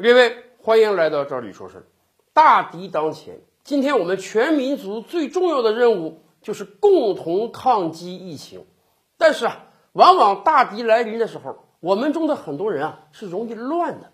各位，欢迎来到这里说事。大敌当前，今天我们全民族最重要的任务就是共同抗击疫情。但是啊，往往大敌来临的时候，我们中的很多人啊是容易乱的。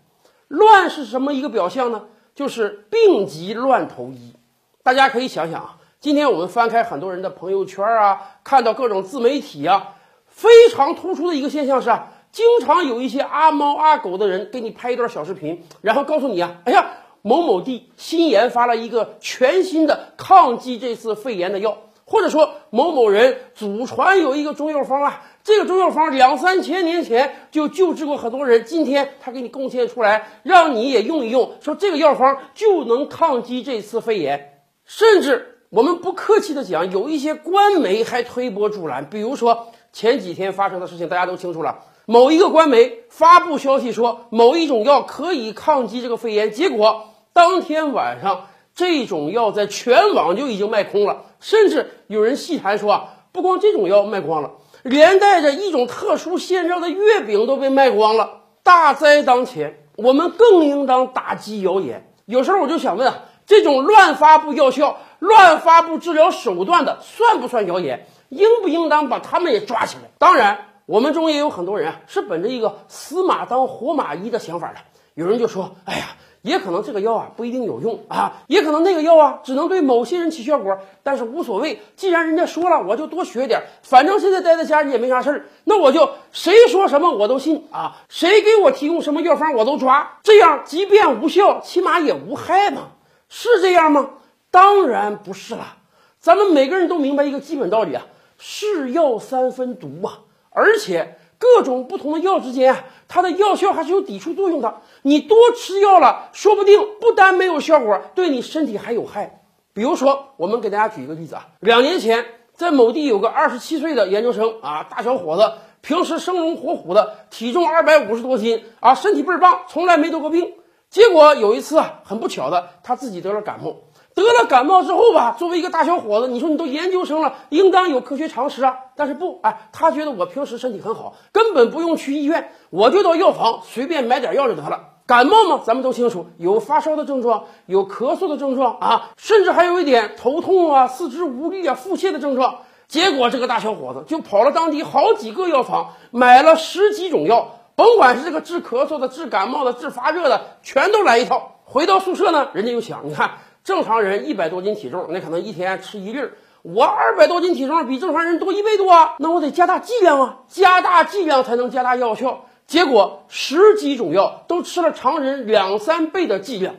乱是什么一个表象呢？就是病急乱投医。大家可以想想啊，今天我们翻开很多人的朋友圈啊，看到各种自媒体啊，非常突出的一个现象是。经常有一些阿猫阿狗的人给你拍一段小视频，然后告诉你啊，哎呀，某某地新研发了一个全新的抗击这次肺炎的药，或者说某某人祖传有一个中药方啊，这个中药方两三千年前就救治过很多人，今天他给你贡献出来，让你也用一用，说这个药方就能抗击这次肺炎，甚至我们不客气的讲，有一些官媒还推波助澜，比如说前几天发生的事情，大家都清楚了。某一个官媒发布消息说某一种药可以抗击这个肺炎，结果当天晚上这种药在全网就已经卖空了，甚至有人细谈说啊，不光这种药卖光了，连带着一种特殊馅料的月饼都被卖光了。大灾当前，我们更应当打击谣言。有时候我就想问啊，这种乱发布药效、乱发布治疗手段的，算不算谣言？应不应当把他们也抓起来？当然。我们中也有很多人啊，是本着一个死马当活马医的想法的。有人就说：“哎呀，也可能这个药啊不一定有用啊，也可能那个药啊只能对某些人起效果，但是无所谓。既然人家说了，我就多学点，反正现在待在家里也没啥事儿，那我就谁说什么我都信啊，谁给我提供什么药方我都抓，这样即便无效，起码也无害嘛，是这样吗？当然不是了。咱们每个人都明白一个基本道理啊，是药三分毒啊。”而且各种不同的药之间，它的药效还是有抵触作用的。你多吃药了，说不定不单没有效果，对你身体还有害。比如说，我们给大家举一个例子啊，两年前在某地有个二十七岁的研究生啊，大小伙子，平时生龙活虎的，体重二百五十多斤啊，身体倍儿棒，从来没得过病。结果有一次啊，很不巧的，他自己得了感冒。得了感冒之后吧，作为一个大小伙子，你说你都研究生了，应当有科学常识啊。但是不，哎，他觉得我平时身体很好，根本不用去医院，我就到药房随便买点药就得了。感冒嘛，咱们都清楚，有发烧的症状，有咳嗽的症状啊，甚至还有一点头痛啊、四肢无力啊、腹泻的症状。结果这个大小伙子就跑了当地好几个药房，买了十几种药，甭管是这个治咳嗽的、治感冒的、治发热的，全都来一套。回到宿舍呢，人家又想，你看。正常人一百多斤体重，那可能一天吃一粒儿。我二百多斤体重，比正常人多一倍多啊！那我得加大剂量啊，加大剂量才能加大药效。结果十几种药都吃了常人两三倍的剂量，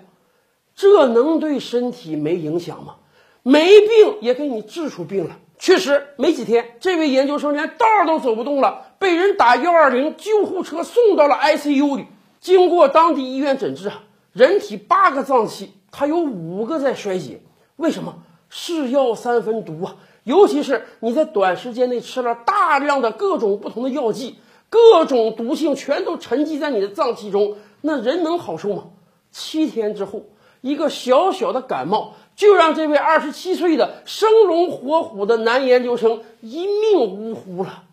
这能对身体没影响吗？没病也给你治出病了。确实，没几天，这位研究生连道都走不动了，被人打幺二零救护车送到了 ICU 里。经过当地医院诊治啊，人体八个脏器。它有五个在衰竭，为什么？是药三分毒啊！尤其是你在短时间内吃了大量的各种不同的药剂，各种毒性全都沉积在你的脏器中，那人能好受吗？七天之后，一个小小的感冒就让这位二十七岁的生龙活虎的男研究生一命呜呼了，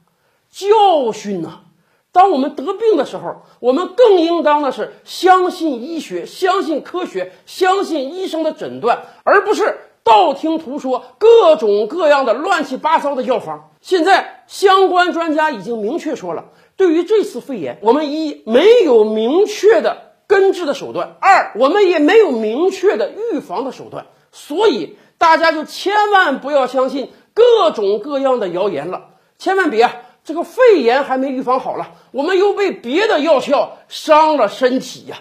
教训呐！当我们得病的时候，我们更应当的是相信医学，相信科学，相信医生的诊断，而不是道听途说各种各样的乱七八糟的药方。现在相关专家已经明确说了，对于这次肺炎，我们一没有明确的根治的手段，二我们也没有明确的预防的手段，所以大家就千万不要相信各种各样的谣言了，千万别。这个肺炎还没预防好了，我们又被别的药效伤了身体呀。